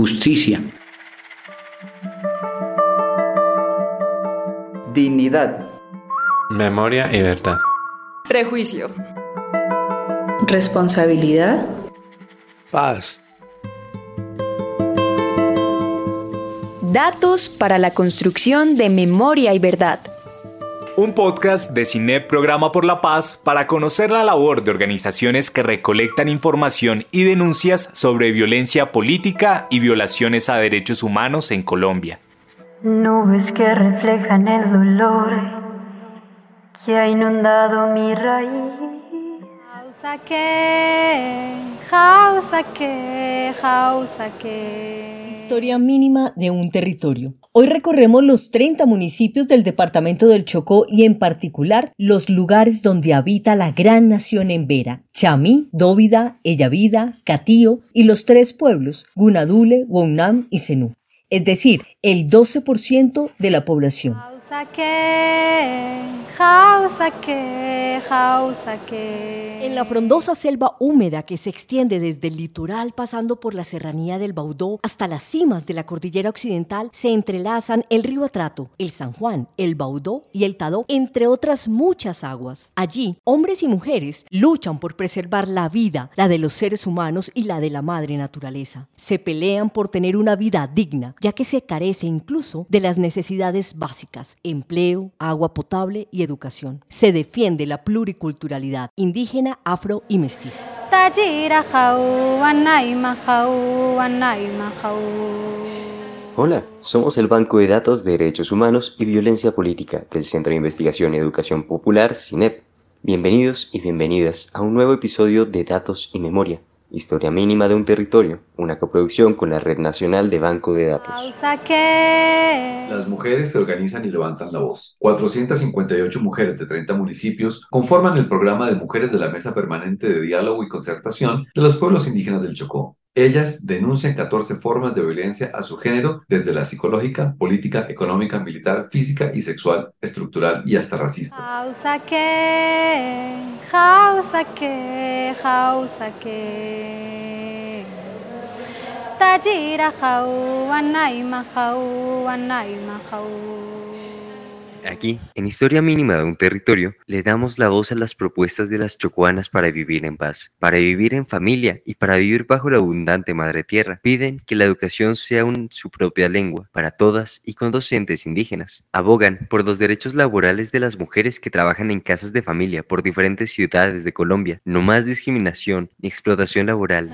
justicia, dignidad, memoria y verdad, prejuicio, responsabilidad, paz. Datos para la construcción de memoria y verdad. Un podcast de CINEP Programa por la Paz para conocer la labor de organizaciones que recolectan información y denuncias sobre violencia política y violaciones a derechos humanos en Colombia. Nubes que reflejan el dolor que ha inundado mi raíz. Historia mínima de un territorio. Hoy recorremos los 30 municipios del departamento del Chocó y en particular los lugares donde habita la gran nación embera, Chamí, Dóvida, Ellavida, Catío y los tres pueblos, Gunadule, Wonam y Senú, es decir, el 12% de la población. En la frondosa selva húmeda que se extiende desde el litoral pasando por la serranía del Baudó hasta las cimas de la cordillera occidental se entrelazan el río Atrato, el San Juan, el Baudó y el Tadó, entre otras muchas aguas. Allí, hombres y mujeres luchan por preservar la vida, la de los seres humanos y la de la madre naturaleza. Se pelean por tener una vida digna, ya que se carece incluso de las necesidades básicas, empleo, agua potable y educación. Se defiende la pluriculturalidad indígena, afro y mestiza. Hola, somos el Banco de Datos de Derechos Humanos y Violencia Política del Centro de Investigación y Educación Popular, CINEP. Bienvenidos y bienvenidas a un nuevo episodio de Datos y Memoria, Historia mínima de un territorio, una coproducción con la Red Nacional de Banco de Datos. Las mujeres se organizan y levantan la voz. 458 mujeres de 30 municipios conforman el programa de mujeres de la Mesa Permanente de Diálogo y Concertación de los Pueblos Indígenas del Chocó. Ellas denuncian 14 formas de violencia a su género, desde la psicológica, política, económica, militar, física y sexual, estructural y hasta racista. Aquí, en Historia Mínima de un Territorio, le damos la voz a las propuestas de las chocuanas para vivir en paz, para vivir en familia y para vivir bajo la abundante madre tierra. Piden que la educación sea en su propia lengua, para todas y con docentes indígenas. Abogan por los derechos laborales de las mujeres que trabajan en casas de familia por diferentes ciudades de Colombia. No más discriminación ni explotación laboral.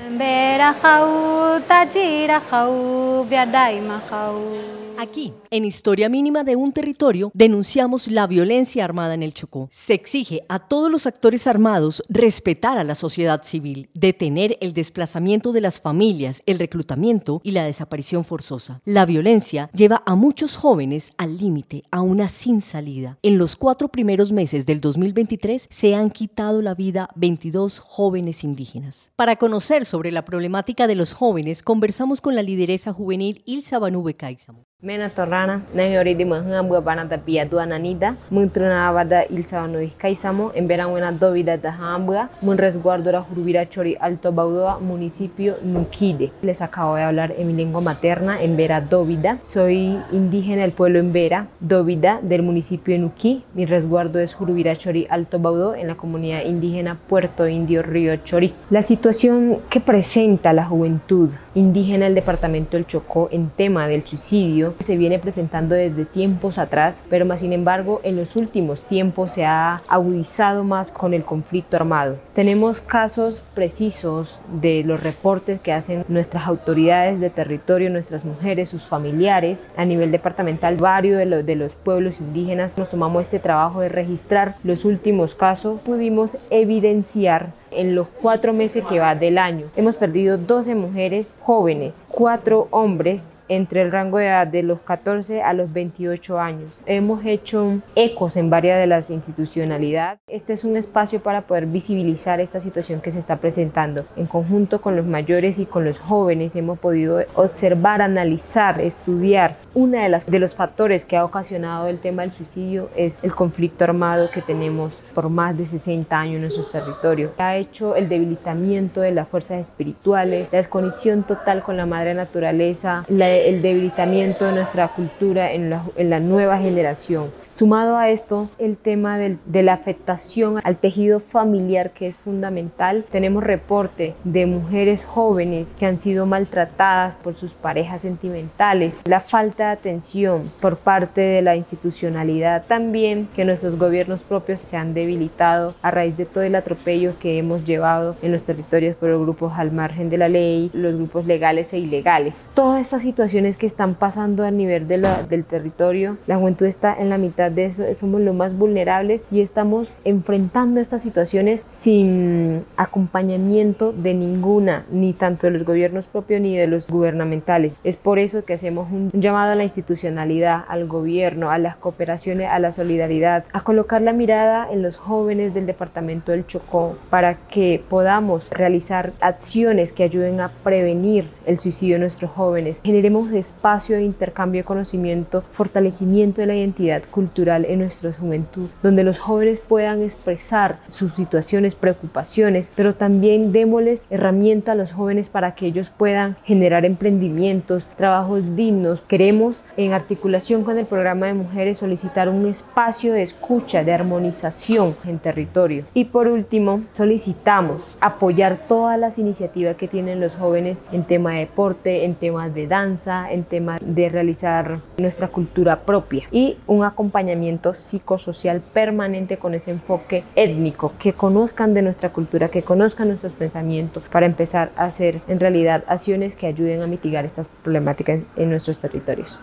Aquí, en Historia Mínima de un Territorio, denunciamos la violencia armada en el Chocó. Se exige a todos los actores armados respetar a la sociedad civil, detener el desplazamiento de las familias, el reclutamiento y la desaparición forzosa. La violencia lleva a muchos jóvenes al límite, a una sin salida. En los cuatro primeros meses del 2023 se han quitado la vida 22 jóvenes indígenas. Para conocer sobre la problemática de los jóvenes, conversamos con la lideresa juvenil Ilsa Banube Cáizamo. Mena torrana, nangi ori di mahanga bua bana tapia tua nanita, muntruna abada ilsa no kaisamo, en verano dovida da hambua, mun resguardo la jurubira chori alto baudoa, municipio Nukide. Les acabo de hablar en mi lengua materna, en Vera Dovida. Soy indígena del pueblo en Vera, Dovida, del municipio Nuki. Mi resguardo es Jurubira Chori Alto Baudó, en la comunidad indígena Puerto Indio Río Chori. La situación que presenta la juventud indígena del departamento del Chocó en tema del suicidio se viene presentando desde tiempos atrás, pero más sin embargo en los últimos tiempos se ha agudizado más con el conflicto armado. Tenemos casos precisos de los reportes que hacen nuestras autoridades de territorio, nuestras mujeres, sus familiares a nivel departamental, varios de los, de los pueblos indígenas. Nos tomamos este trabajo de registrar los últimos casos, pudimos evidenciar en los cuatro meses que va del año. Hemos perdido 12 mujeres jóvenes, cuatro hombres entre el rango de edad de los 14 a los 28 años. Hemos hecho ecos en varias de las institucionalidades. Este es un espacio para poder visibilizar esta situación que se está presentando. En conjunto con los mayores y con los jóvenes hemos podido observar, analizar, estudiar. Una de, las, de los factores que ha ocasionado el tema del suicidio es el conflicto armado que tenemos por más de 60 años en nuestros territorios. Ha hecho el debilitamiento de las fuerzas espirituales, la desconexión total con la madre naturaleza, el debilitamiento de nuestra cultura en la, en la nueva generación. Sumado a esto, el tema de la afectación al tejido familiar que es fundamental. Tenemos reporte de mujeres jóvenes que han sido maltratadas por sus parejas sentimentales, la falta de atención por parte de la institucionalidad, también que nuestros gobiernos propios se han debilitado a raíz de todo el atropello que hemos llevado en los territorios por los grupos al margen de la ley, los grupos legales e ilegales. Todas estas situaciones que están pasando a nivel de del territorio, la juventud está en la mitad de eso, somos los más vulnerables y estamos enfrentando estas situaciones sin acompañamiento de ninguna, ni tanto de los gobiernos propios ni de los gubernamentales. Es por eso que hacemos un llamado a la institucionalidad, al gobierno, a las cooperaciones, a la solidaridad, a colocar la mirada en los jóvenes del departamento del Chocó para que podamos realizar acciones que ayuden a prevenir el suicidio de nuestros jóvenes. Generemos espacio de intercambio de conocimiento, fortalecimiento de la identidad cultural en nuestra juventud, donde los jóvenes puedan expresar sus situaciones, preocupaciones, pero también démosles herramienta a los jóvenes para que ellos puedan generar emprendimientos, trabajos dignos. Queremos, en articulación con el programa de mujeres, solicitar un espacio de escucha, de armonización en territorio. Y por último, solicitamos apoyar todas las iniciativas que tienen los jóvenes en tema de deporte, en temas de danza, en temas de realizar nuestra cultura propia y un acompañamiento psicosocial permanente con ese enfoque étnico, que conozcan de nuestra cultura, que conozcan nuestros pensamientos para empezar a hacer en realidad acciones que ayuden a mitigar estas problemáticas en nuestros territorios.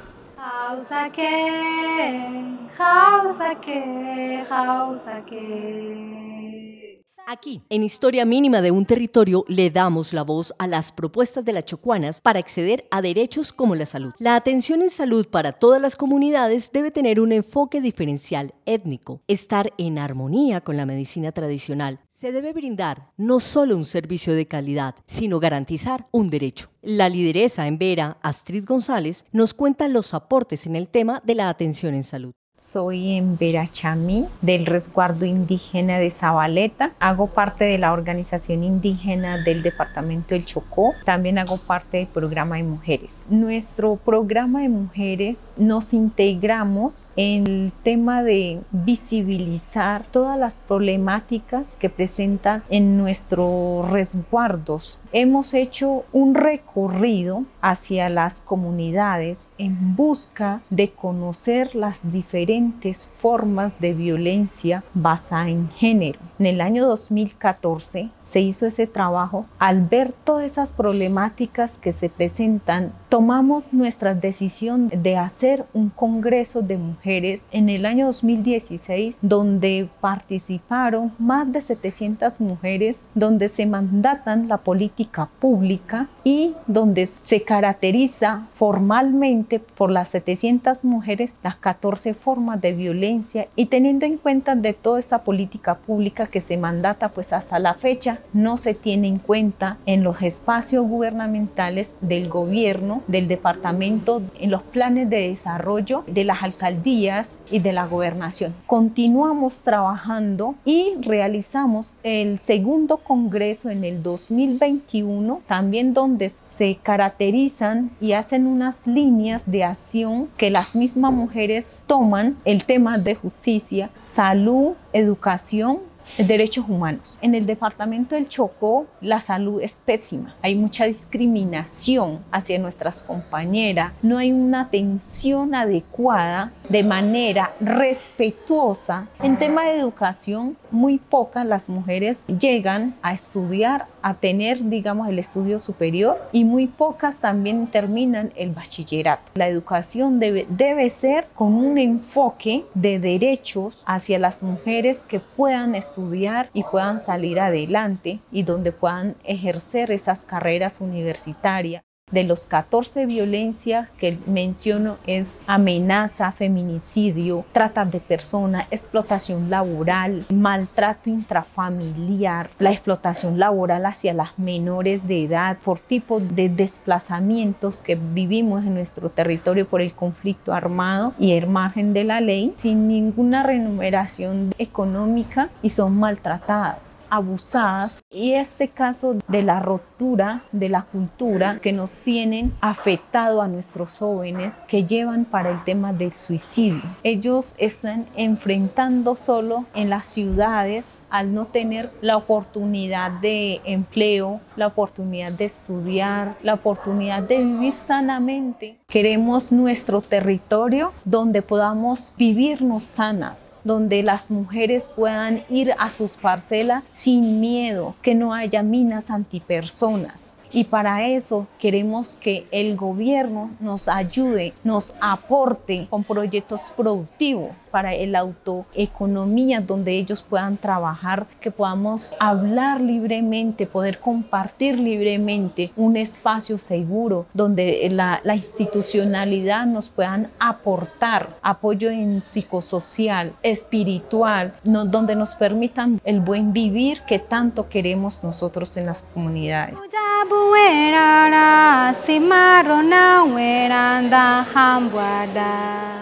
Aquí, en Historia Mínima de un Territorio, le damos la voz a las propuestas de las chocuanas para acceder a derechos como la salud. La atención en salud para todas las comunidades debe tener un enfoque diferencial étnico, estar en armonía con la medicina tradicional. Se debe brindar no solo un servicio de calidad, sino garantizar un derecho. La lideresa en Vera, Astrid González, nos cuenta los aportes en el tema de la atención en salud. Soy en Verachamí, del resguardo indígena de Zabaleta. Hago parte de la organización indígena del departamento del Chocó. También hago parte del programa de mujeres. Nuestro programa de mujeres nos integramos en el tema de visibilizar todas las problemáticas que presentan en nuestros resguardos. Hemos hecho un recorrido hacia las comunidades en busca de conocer las diferentes formas de violencia basada en género. En el año 2014 se hizo ese trabajo. Al ver todas esas problemáticas que se presentan, tomamos nuestra decisión de hacer un congreso de mujeres en el año 2016 donde participaron más de 700 mujeres, donde se mandatan la política pública y donde se caracteriza formalmente por las 700 mujeres las 14 formas de violencia y teniendo en cuenta de toda esta política pública que se mandata pues hasta la fecha no se tiene en cuenta en los espacios gubernamentales del gobierno, del departamento, en los planes de desarrollo de las alcaldías y de la gobernación. Continuamos trabajando y realizamos el segundo congreso en el 2021, también donde se caracterizan y hacen unas líneas de acción que las mismas mujeres toman el tema de justicia, salud, educación derechos humanos. En el departamento del Chocó la salud es pésima. Hay mucha discriminación hacia nuestras compañeras. No hay una atención adecuada de manera respetuosa. En tema de educación, muy pocas las mujeres llegan a estudiar, a tener, digamos, el estudio superior y muy pocas también terminan el bachillerato. La educación debe, debe ser con un enfoque de derechos hacia las mujeres que puedan estudiar estudiar y puedan salir adelante y donde puedan ejercer esas carreras universitarias de los 14 violencias que menciono es amenaza, feminicidio, trata de persona, explotación laboral, maltrato intrafamiliar, la explotación laboral hacia las menores de edad por tipo de desplazamientos que vivimos en nuestro territorio por el conflicto armado y el margen de la ley sin ninguna remuneración económica y son maltratadas abusadas y este caso de la rotura de la cultura que nos tienen afectado a nuestros jóvenes que llevan para el tema del suicidio. Ellos están enfrentando solo en las ciudades al no tener la oportunidad de empleo, la oportunidad de estudiar, la oportunidad de vivir sanamente. Queremos nuestro territorio donde podamos vivirnos sanas, donde las mujeres puedan ir a sus parcelas sin miedo, que no haya minas antipersonas. Y para eso queremos que el gobierno nos ayude, nos aporte con proyectos productivos para la autoeconomía donde ellos puedan trabajar, que podamos hablar libremente, poder compartir libremente un espacio seguro donde la, la institucionalidad nos puedan aportar apoyo en psicosocial, espiritual, no, donde nos permitan el buen vivir que tanto queremos nosotros en las comunidades.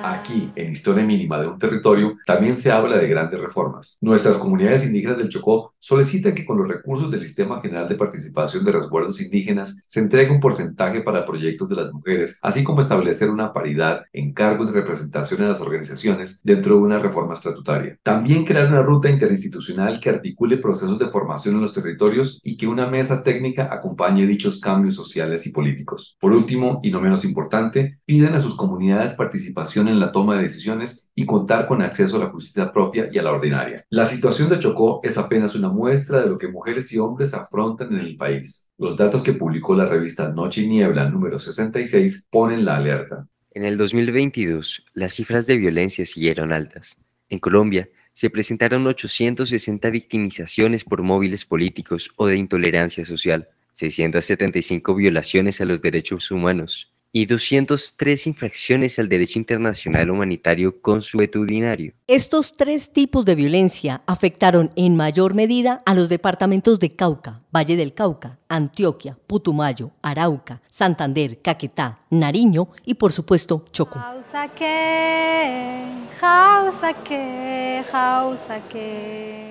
Aquí, en Historia Mínima de un Territorio, también se habla de grandes reformas. Nuestras comunidades indígenas del Chocó solicitan que con los recursos del Sistema General de Participación de Resguardos Indígenas se entregue un porcentaje para proyectos de las mujeres, así como establecer una paridad en cargos de representación en las organizaciones dentro de una reforma estatutaria. También crear una ruta interinstitucional que articule procesos de formación en los territorios y que una mesa técnica acompañe dichos cambios sociales y políticos. Por último, y no menos importante, piden a sus comunidades participación en la toma de decisiones y contar con acceso a la justicia propia y a la ordinaria. La situación de Chocó es apenas una muestra de lo que mujeres y hombres afrontan en el país. Los datos que publicó la revista Noche y Niebla número 66 ponen la alerta. En el 2022, las cifras de violencia siguieron altas. En Colombia, se presentaron 860 victimizaciones por móviles políticos o de intolerancia social, 675 violaciones a los derechos humanos y 203 infracciones al derecho internacional humanitario consuetudinario. Estos tres tipos de violencia afectaron en mayor medida a los departamentos de Cauca, Valle del Cauca, Antioquia, Putumayo, Arauca, Santander, Caquetá, Nariño y por supuesto Chocó.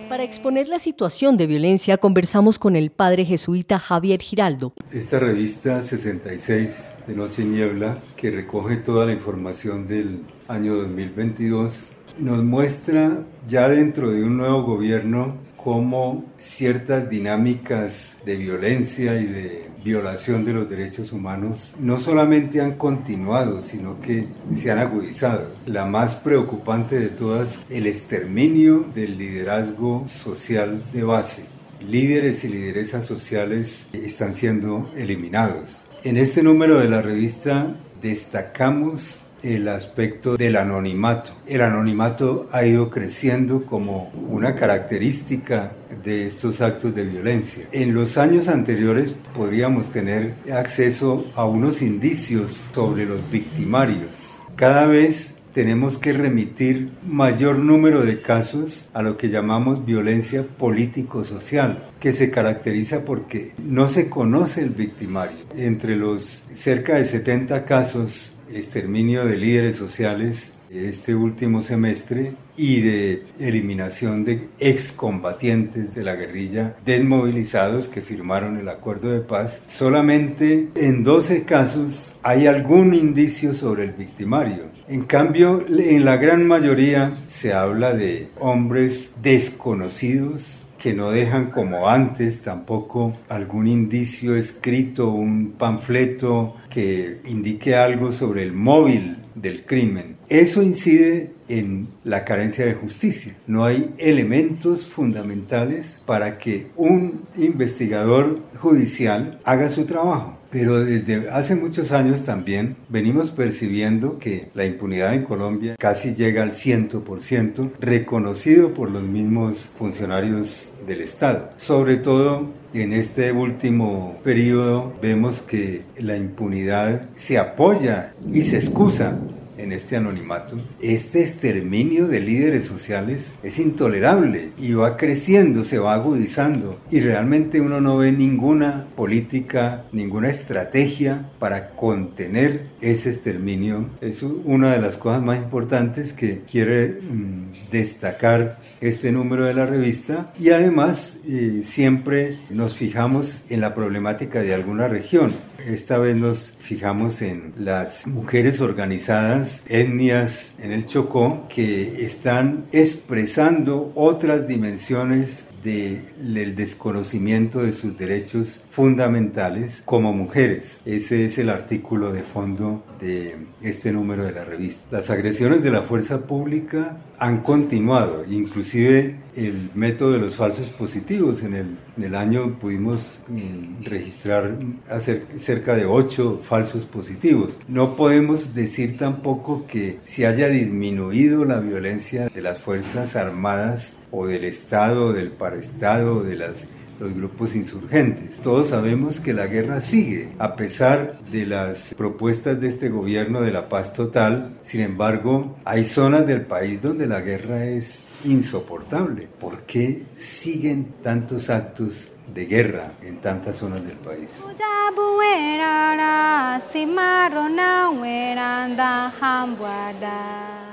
Para exponer la situación de violencia conversamos con el padre jesuita Javier Giraldo. Esta revista 66 de Noche Niebla, que recoge toda la información del año 2022, nos muestra ya dentro de un nuevo gobierno cómo ciertas dinámicas de violencia y de violación de los derechos humanos no solamente han continuado, sino que se han agudizado. La más preocupante de todas, el exterminio del liderazgo social de base. Líderes y lideresas sociales están siendo eliminados. En este número de la revista destacamos el aspecto del anonimato. El anonimato ha ido creciendo como una característica de estos actos de violencia. En los años anteriores podríamos tener acceso a unos indicios sobre los victimarios. Cada vez tenemos que remitir mayor número de casos a lo que llamamos violencia político-social, que se caracteriza porque no se conoce el victimario. Entre los cerca de 70 casos exterminio de líderes sociales este último semestre y de eliminación de excombatientes de la guerrilla desmovilizados que firmaron el acuerdo de paz, solamente en 12 casos hay algún indicio sobre el victimario. En cambio, en la gran mayoría se habla de hombres desconocidos que no dejan como antes tampoco algún indicio escrito, un panfleto que indique algo sobre el móvil del crimen. Eso incide en la carencia de justicia. No hay elementos fundamentales para que un investigador judicial haga su trabajo. Pero desde hace muchos años también venimos percibiendo que la impunidad en Colombia casi llega al 100%, reconocido por los mismos funcionarios del Estado. Sobre todo en este último periodo vemos que la impunidad se apoya y se excusa en este anonimato, este exterminio de líderes sociales es intolerable y va creciendo, se va agudizando y realmente uno no ve ninguna política, ninguna estrategia para contener ese exterminio. Es una de las cosas más importantes que quiere mm, destacar este número de la revista y además eh, siempre nos fijamos en la problemática de alguna región. Esta vez nos fijamos en las mujeres organizadas, etnias en el Chocó, que están expresando otras dimensiones del desconocimiento de sus derechos fundamentales como mujeres. Ese es el artículo de fondo de este número de la revista. Las agresiones de la fuerza pública han continuado, inclusive el método de los falsos positivos. En el, en el año pudimos mm, registrar hacer cerca de ocho falsos positivos. No podemos decir tampoco que se haya disminuido la violencia de las Fuerzas Armadas o del Estado, del paraestado, de los grupos insurgentes. Todos sabemos que la guerra sigue, a pesar de las propuestas de este gobierno de la paz total. Sin embargo, hay zonas del país donde la guerra es insoportable. ¿Por qué siguen tantos actos de guerra en tantas zonas del país?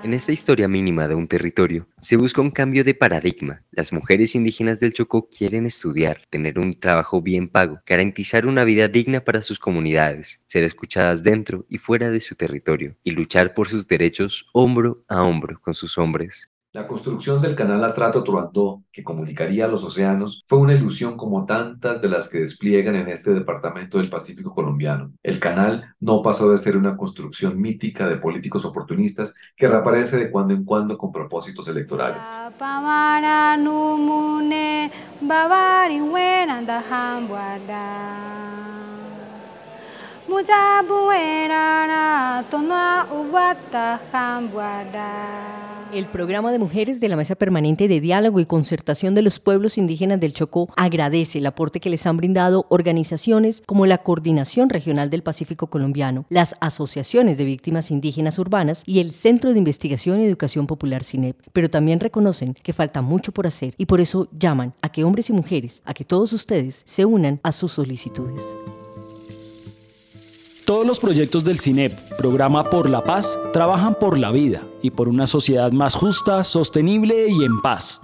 En esta historia mínima de un territorio, se busca un cambio de paradigma. Las mujeres indígenas del Chocó quieren estudiar, tener un trabajo bien pago, garantizar una vida digna para sus comunidades, ser escuchadas dentro y fuera de su territorio, y luchar por sus derechos hombro a hombro con sus hombres. La construcción del canal Atrato Turandó, que comunicaría los océanos, fue una ilusión como tantas de las que despliegan en este departamento del Pacífico colombiano. El canal no pasó de ser una construcción mítica de políticos oportunistas que reaparece de cuando en cuando con propósitos electorales. El programa de mujeres de la Mesa Permanente de Diálogo y Concertación de los Pueblos Indígenas del Chocó agradece el aporte que les han brindado organizaciones como la Coordinación Regional del Pacífico Colombiano, las asociaciones de víctimas indígenas urbanas y el Centro de Investigación y Educación Popular CINEP, pero también reconocen que falta mucho por hacer y por eso llaman a que hombres y mujeres, a que todos ustedes se unan a sus solicitudes. Todos los proyectos del CINEP, Programa por la Paz, trabajan por la vida y por una sociedad más justa, sostenible y en paz.